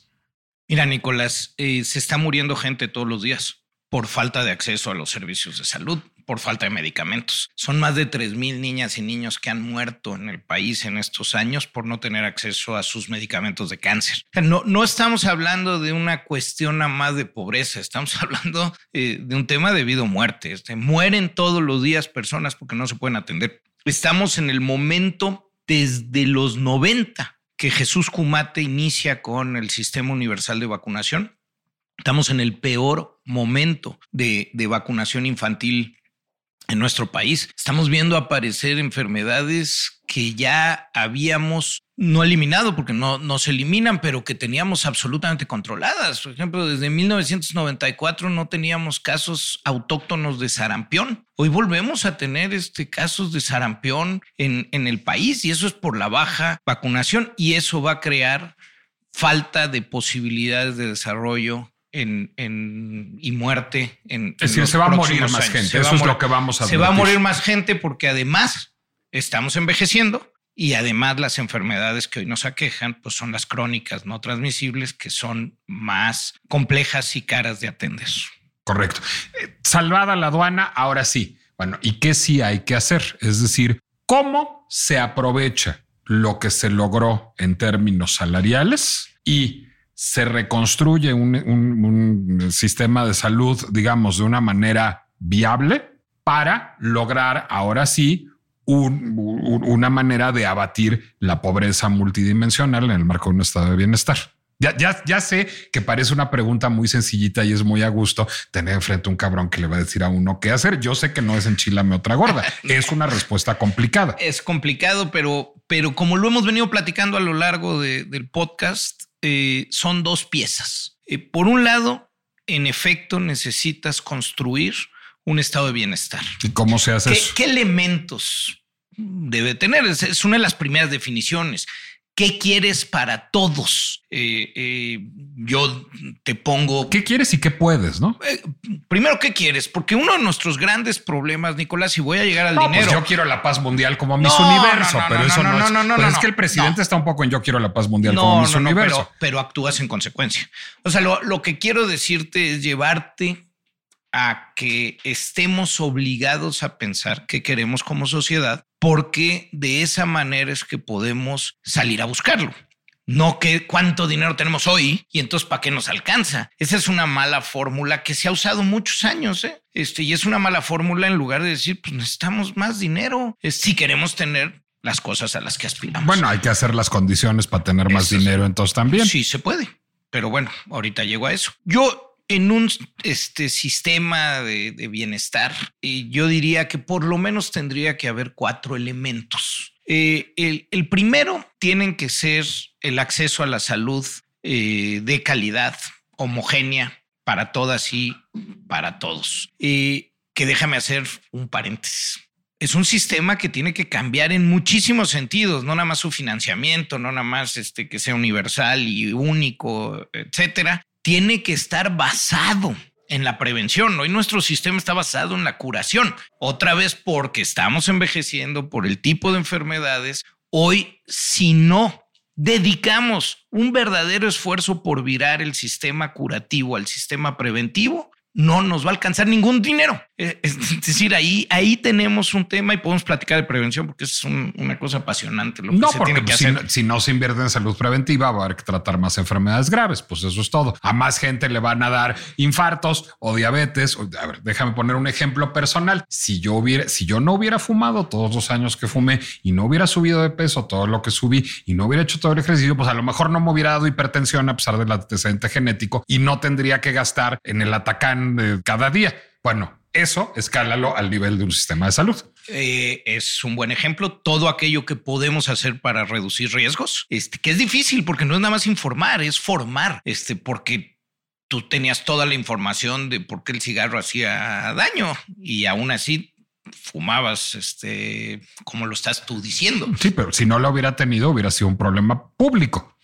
Mira, Nicolás, eh, se está muriendo gente todos los días por falta de acceso a los servicios de salud, por falta de medicamentos. Son más de 3 mil niñas y niños que han muerto en el país en estos años por no tener acceso a sus medicamentos de cáncer. No, no estamos hablando de una cuestión nada más de pobreza, estamos hablando eh, de un tema de vida o muerte. Este, mueren todos los días personas porque no se pueden atender. Estamos en el momento desde los 90 que Jesús Cumate inicia con el sistema universal de vacunación. Estamos en el peor momento de, de vacunación infantil en nuestro país. Estamos viendo aparecer enfermedades que ya habíamos no eliminado porque no, no se eliminan, pero que teníamos absolutamente controladas. Por ejemplo, desde 1994 no teníamos casos autóctonos de sarampión. Hoy volvemos a tener este, casos de sarampión en, en el país y eso es por la baja vacunación y eso va a crear falta de posibilidades de desarrollo en, en, y muerte. En, es decir, se va a morir más gente. Eso es lo que vamos a Se va a morir más gente porque además estamos envejeciendo y además las enfermedades que hoy nos aquejan pues son las crónicas no transmisibles que son más complejas y caras de atender. Correcto. Eh, salvada la aduana, ahora sí. Bueno, ¿y qué sí hay que hacer? Es decir, ¿cómo se aprovecha lo que se logró en términos salariales y se reconstruye un, un, sistema de salud, digamos, de una manera viable para lograr ahora sí un, una manera de abatir la pobreza multidimensional en el marco de un estado de bienestar. Ya, ya, ya sé que parece una pregunta muy sencillita y es muy a gusto tener enfrente un cabrón que le va a decir a uno qué hacer. Yo sé que no es enchilame otra gorda. es una respuesta complicada. Es complicado, pero, pero como lo hemos venido platicando a lo largo de, del podcast, eh, son dos piezas. Eh, por un lado, en efecto, necesitas construir un estado de bienestar. ¿Y cómo se hace ¿Qué, eso? ¿Qué elementos debe tener? Es, es, una de las primeras definiciones. ¿Qué quieres para todos? Eh, eh, yo te pongo. ¿Qué quieres y qué puedes, no? Eh, primero, ¿qué quieres? Porque uno de nuestros grandes problemas, Nicolás, y voy a llegar al no, dinero. Pues yo quiero la paz mundial como Miss no, Universo, no, pero eso no, es. No, no, pero es que el presidente está un poco en yo quiero la paz mundial como Miss Universo. Pero, pero, actúas en consecuencia. O sea, lo, lo que quiero decirte es llevarte a que estemos obligados a pensar qué queremos como sociedad, porque de esa manera es que podemos salir a buscarlo. No que cuánto dinero tenemos hoy y entonces para qué nos alcanza. Esa es una mala fórmula que se ha usado muchos años, ¿eh? Este, y es una mala fórmula en lugar de decir, pues necesitamos más dinero si queremos tener las cosas a las que aspiramos. Bueno, hay que hacer las condiciones para tener más Eso dinero, entonces también. Sí, se puede. Pero bueno, ahorita llego a eso. Yo en un este, sistema de, bienestar, eh, yo diría que por lo menos tendría que haber cuatro elementos. Eh, el, primero tienen que ser el acceso a la salud eh, de calidad, homogénea, para todas y para todos. Que déjame hacer un paréntesis. Es un sistema que tiene que cambiar en muchísimos sentidos, no nada más su financiamiento, no nada más este, que sea universal y único, etcétera, tiene que estar basado en la prevención. Hoy nuestro sistema está basado en la curación. Otra vez porque estamos envejeciendo por el tipo de enfermedades. Hoy, si no dedicamos un verdadero esfuerzo por virar el sistema curativo al sistema preventivo, no nos va a alcanzar ningún dinero. Es decir, ahí, ahí tenemos un tema y podemos platicar de prevención porque es un, una cosa apasionante. Lo que no, se porque tiene que si, hacer. no, si, no, se invierte en salud preventiva, va a haber que tratar más enfermedades graves. Pues eso es todo. A más gente le van a dar infartos o diabetes. O, a ver, déjame poner un ejemplo personal. Si yo hubiera, si yo no hubiera fumado todos los años que fumé y no hubiera subido de peso todo lo que subí y no hubiera hecho todo el ejercicio, pues a lo mejor no me hubiera dado hipertensión a pesar del antecedente genético y no tendría que gastar en el atacán de cada día. Bueno, eso escálalo al nivel de un sistema de salud. Eh, es un buen ejemplo. Todo aquello que podemos hacer para reducir riesgos, este, que es difícil porque no es nada más informar, es formar, este, porque tú tenías toda la información de por qué el cigarro hacía daño y aún así fumabas, este, como lo estás tú diciendo. Sí, pero si no la hubiera tenido, hubiera sido un problema público.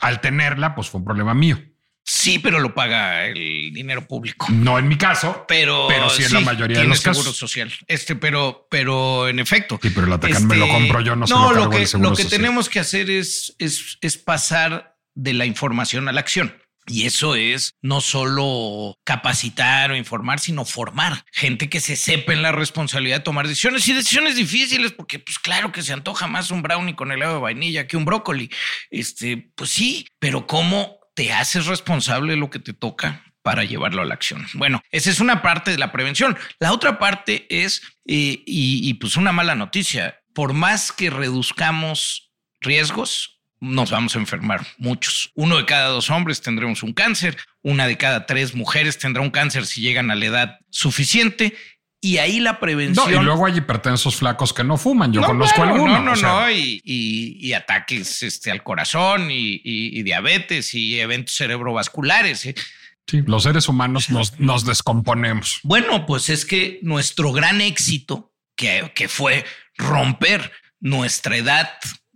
Al tenerla, pues fue un problema mío. Sí, pero lo paga el dinero público. No en mi caso, pero, pero sí en la mayoría de los seguro casos. social. Este, pero, pero en efecto. Sí, pero el Atacán este, me lo compro yo, no, se no lo, lo que, el seguro lo que social. tenemos que hacer es, es, es pasar de la información a la acción. Y eso es no solo capacitar o informar, sino formar gente que se sepa en la responsabilidad de tomar decisiones y decisiones difíciles, porque pues claro que se antoja más un brownie con helado de vainilla que un brócoli. Este, pues sí, pero ¿cómo te haces responsable de lo que te toca? para llevarlo a la acción. Bueno, esa es una parte de la prevención. La otra parte es, eh, y, y pues una mala noticia, por más que reduzcamos riesgos, nos vamos a enfermar muchos. Uno de cada dos hombres tendremos un cáncer, una de cada tres mujeres tendrá un cáncer si llegan a la edad suficiente. Y ahí la prevención. No, y luego hay hipertensos flacos que no fuman. Yo conozco algunos. No, no, no. Y, ataques este, al corazón y, diabetes y eventos cerebrovasculares. ¿eh? Sí, los seres humanos nos, nos descomponemos. Bueno, pues es que nuestro gran éxito, que, que fue romper nuestra edad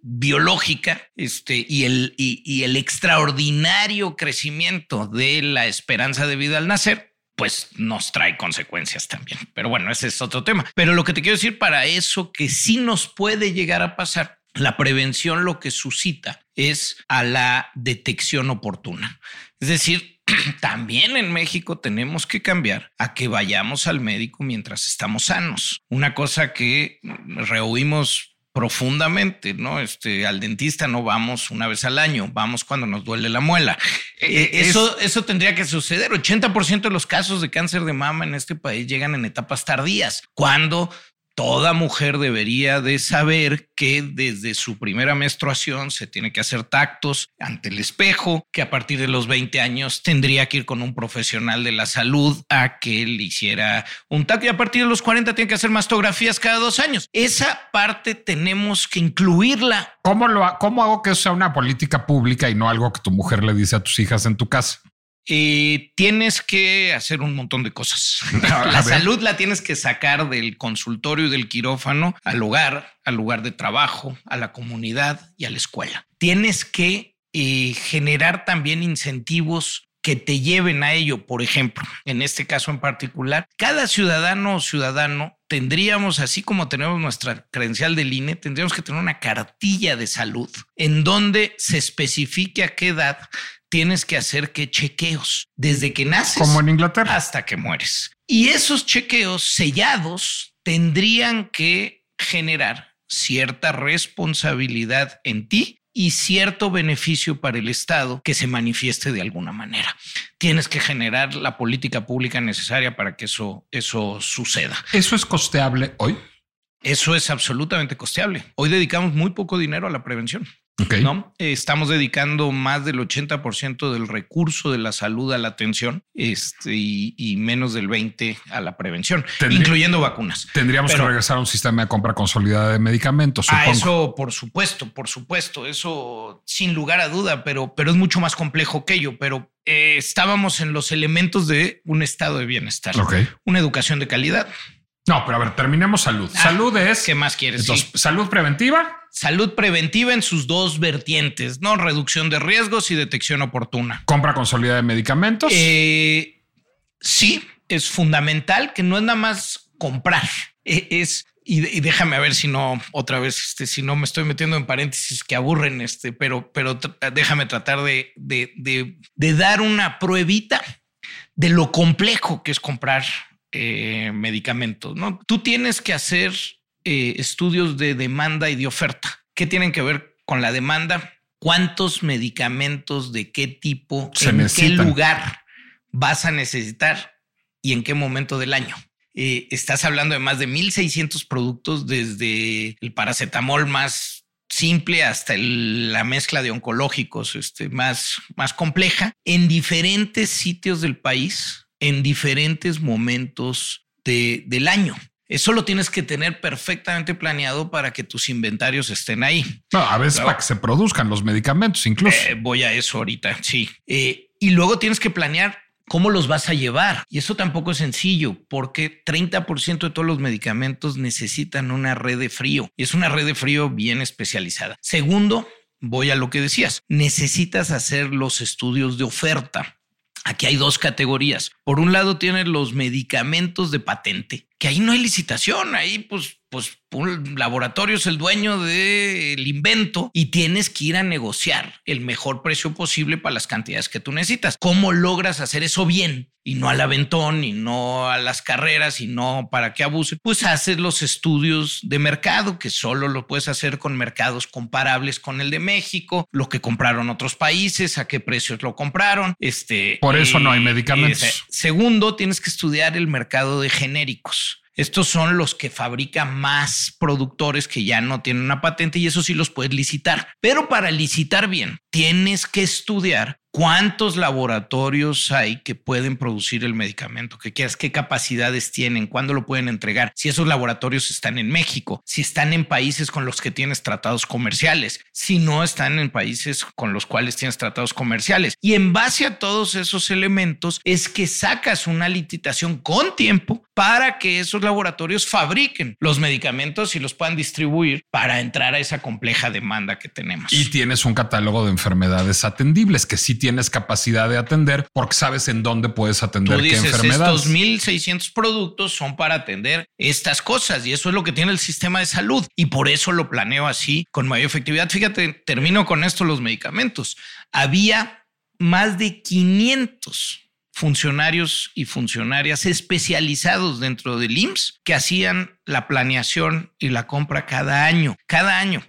biológica este, y, el, y, el extraordinario crecimiento de la esperanza de vida al nacer, pues nos trae consecuencias también. Pero bueno, ese es otro tema. Pero lo que te quiero decir para eso que sí nos puede llegar a pasar, la prevención lo que suscita es a la detección oportuna. Es decir, también en México tenemos que cambiar a que vayamos al médico mientras estamos sanos. Una cosa que rehuimos profundamente, ¿no? Este, al dentista no vamos una vez al año, vamos cuando nos duele la muela. Eh, eh, eso, eso tendría que suceder. 80% de los casos de cáncer de mama en este país llegan en etapas tardías, cuando toda mujer debería de saber que desde su primera menstruación se tiene que hacer tactos ante el espejo, que a partir de los 20 años tendría que ir con un profesional de la salud a que le hiciera un tacto y a partir de los 40 tiene que hacer mastografías cada dos años. Esa parte tenemos que incluirla. ¿Cómo, lo, ¿Cómo hago que eso sea una política pública y no algo que tu mujer le dice a tus hijas en tu casa? Eh, tienes que hacer un montón de cosas. la salud la tienes que sacar del consultorio y del quirófano al hogar, al lugar de trabajo, a la comunidad y a la escuela. Tienes que eh, generar también incentivos que te lleven a ello. Por ejemplo, en este caso en particular, cada ciudadano o ciudadano tendríamos, así como tenemos nuestra credencial del INE, tendríamos que tener una cartilla de salud en donde se especifique a qué edad tienes que hacer que chequeos desde que naces. Como en Inglaterra. Hasta que mueres. Y esos chequeos sellados tendrían que generar cierta responsabilidad en ti y cierto beneficio para el Estado que se manifieste de alguna manera. Tienes que generar la política pública necesaria para que eso, eso suceda. ¿Eso es costeable hoy? Eso es absolutamente costeable. Hoy dedicamos muy poco dinero a la prevención. ¿No? Estamos dedicando más del 80% del recurso de la salud a la atención este, y, menos del 20% a la prevención, incluyendo vacunas. Tendríamos que regresar a un sistema de compra consolidada de medicamentos. A eso, por supuesto, por supuesto, eso sin lugar a duda, pero, pero es mucho más complejo que ello. Pero eh, estábamos en los elementos de un estado de bienestar, una educación de calidad, no, pero a ver, terminemos salud. Ah, salud es. ¿Qué más quieres? salud preventiva. Salud preventiva en sus dos vertientes, ¿no? Reducción de riesgos y detección oportuna. Compra consolidada de medicamentos. Eh, sí, es fundamental que no es nada más comprar. E, es y, déjame ver si no otra vez, este, si no me estoy metiendo en paréntesis que aburren, este, pero, pero déjame tratar de, de, de, de dar una pruebita de lo complejo que es comprar eh, medicamentos. ¿no? Tú tienes que hacer eh, estudios de demanda y de oferta. ¿Qué tienen que ver con la demanda? ¿Cuántos medicamentos de qué tipo, en qué lugar vas a necesitar y en qué momento del año? Eh, estás hablando de más de 1600 productos desde el paracetamol más simple hasta la mezcla de oncológicos este, más, más compleja en diferentes sitios del país en diferentes momentos del año. Eso lo tienes que tener perfectamente planeado para que tus inventarios estén ahí. No, a veces para que se produzcan los medicamentos incluso. Eh, voy a eso ahorita, sí. Eh, y luego tienes que planear cómo los vas a llevar. Y eso tampoco es sencillo porque 30% de todos los medicamentos necesitan una red de frío y es una red de frío bien especializada. Segundo, voy a lo que decías, necesitas hacer los estudios de oferta. Aquí hay dos categorías. Por un lado tienes los medicamentos de patente, que ahí no hay licitación, ahí pues pues un laboratorio es el dueño del invento y tienes que ir a negociar el mejor precio posible para las cantidades que tú necesitas. ¿Cómo logras hacer eso bien? Y no al aventón, y no a las carreras, y no para que abuse. Pues haces los estudios de mercado, que solo lo puedes hacer con mercados comparables con el de México, lo que compraron otros países, a qué precios lo compraron. Este, Por eso no hay medicamentos. segundo, tienes que estudiar el mercado de genéricos. Estos son los que fabrican más productores que ya no tienen una patente y eso sí los puedes licitar. Pero para licitar bien, tienes que estudiar cuántos laboratorios hay que pueden producir el medicamento que quieras, qué capacidades tienen, cuándo lo pueden entregar, si esos laboratorios están en México, si están en países con los que tienes tratados comerciales, si no están en países con los cuales tienes tratados comerciales. Y en base a todos esos elementos es que sacas una licitación con tiempo para que esos laboratorios fabriquen los medicamentos y los puedan distribuir para entrar a esa compleja demanda que tenemos. Y tienes un catálogo de enfermedades atendibles que sí tienes capacidad de atender porque sabes en dónde puedes atender Tú qué enfermedades. estos 1600 productos son para atender estas cosas y eso es lo que tiene el sistema de salud y por eso lo planeo así con mayor efectividad. Fíjate, termino con esto los medicamentos. Había más de 500 funcionarios y funcionarias especializados dentro del IMSS que hacían la planeación y la compra cada año, cada año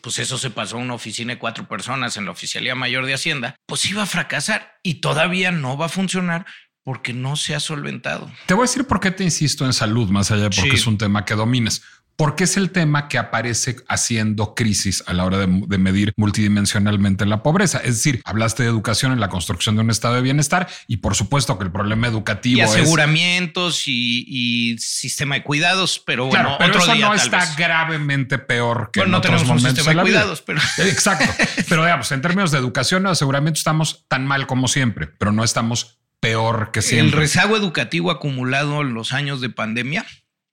pues eso se pasó a una oficina de cuatro personas en la Oficialía Mayor de Hacienda, pues iba a fracasar y todavía no va a funcionar porque no se ha solventado. Te voy a decir por qué te insisto en salud, más allá de porque Sí. es un tema que domines. Porque es el tema que aparece haciendo crisis a la hora de, de medir multidimensionalmente la pobreza. Es decir, hablaste de educación en la construcción de un estado de bienestar y por supuesto que el problema educativo Y es aseguramientos y, y sistema de cuidados, pero bueno, Claro, pero otro eso día no tal está vez. gravemente peor que Bueno, en no otros tenemos un momentos sistema de cuidados, pero Exacto. Pero digamos, en términos de educación o aseguramiento estamos tan mal como siempre, pero no estamos peor que el siempre. rezago educativo acumulado en los años de pandemia,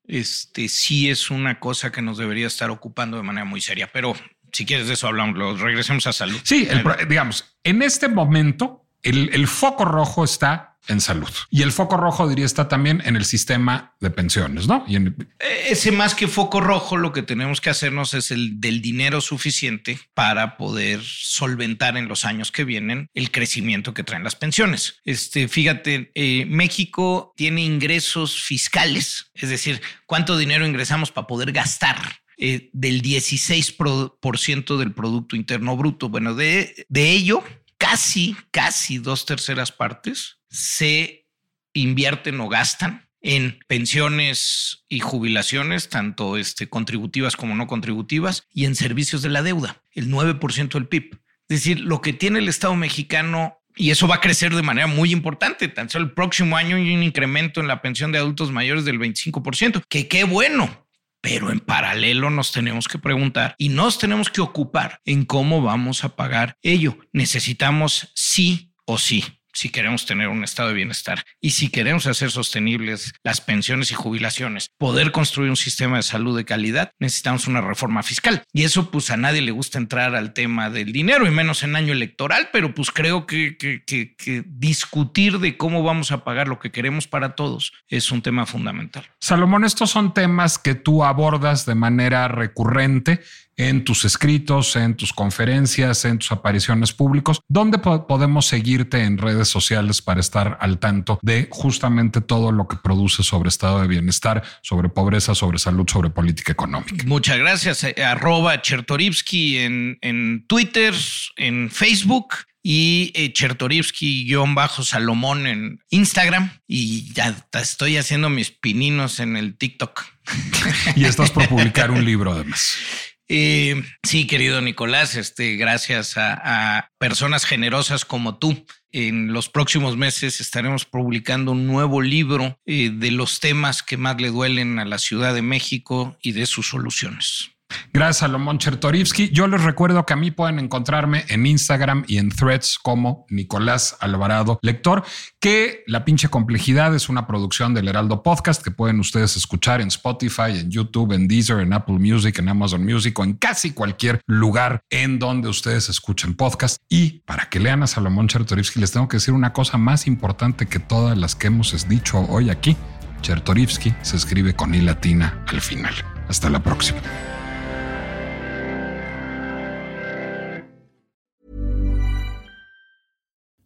este sí es una cosa que nos debería estar ocupando de manera muy seria. Pero si quieres de eso hablamos, regresemos a salud. Sí, digamos, en este momento el foco rojo está en salud y el foco rojo diría está también en el sistema de pensiones, ¿no? Y en, Eh, Ese más que foco rojo, lo que tenemos que hacernos es el del dinero suficiente para poder solventar en los años que vienen el crecimiento que traen las pensiones. Este, fíjate, eh, México tiene ingresos fiscales, es decir, cuánto dinero ingresamos para poder gastar. eh, del 16% del Producto Interno Bruto. Bueno, de, de ello, casi, casi dos terceras partes se invierten o gastan en pensiones y jubilaciones, tanto este, contributivas como no contributivas, y en servicios de la deuda, el 9% del PIB. Es decir, lo que tiene el Estado mexicano, y eso va a crecer de manera muy importante, tan solo el próximo año hay un incremento en la pensión de adultos mayores del 25%, que qué bueno, pero en paralelo nos tenemos que preguntar y nos tenemos que ocupar en cómo vamos a pagar ello. Necesitamos sí o sí si queremos tener un estado de bienestar y si queremos hacer sostenibles las pensiones y jubilaciones, poder construir un sistema de salud de calidad, necesitamos una reforma fiscal. Y eso pues a nadie le gusta entrar al tema del dinero y menos en año electoral, pero pues creo que, que, discutir de cómo vamos a pagar lo que queremos para todos es un tema fundamental. Salomón, estos son temas que tú abordas de manera recurrente en tus escritos, en tus conferencias, en tus apariciones públicos. ¿Dónde po podemos seguirte en redes sociales para estar al tanto de justamente todo lo que produce sobre estado de bienestar, sobre pobreza, sobre salud, sobre política económica? Muchas gracias. Eh, Arroba Chertorivsky en, en Twitter, en Facebook y eh, Chertorivsky-Salomón en Instagram. Y ya estoy haciendo mis pininos en el TikTok. Y estás por publicar un libro además. Eh, sí, querido Nicolás, este, gracias a, personas generosas como tú. En los próximos meses estaremos publicando un nuevo libro eh, de los temas que más le duelen a la Ciudad de México y de sus soluciones. Gracias a Lomón Chertorivsky. Yo les recuerdo que a mí pueden encontrarme en Instagram y en threads como Nicolás Alvarado Lector, que La pinche complejidad es una producción del Heraldo Podcast que pueden ustedes escuchar en Spotify, en YouTube, en Deezer, en Apple Music, en Amazon Music o en casi cualquier lugar en donde ustedes escuchen podcast. Y para que lean a Salomón Chertorivsky, les tengo que decir una cosa más importante que todas las que hemos dicho hoy aquí. Chertorivsky se escribe con I latina al final. Hasta la próxima.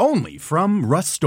Only from Rust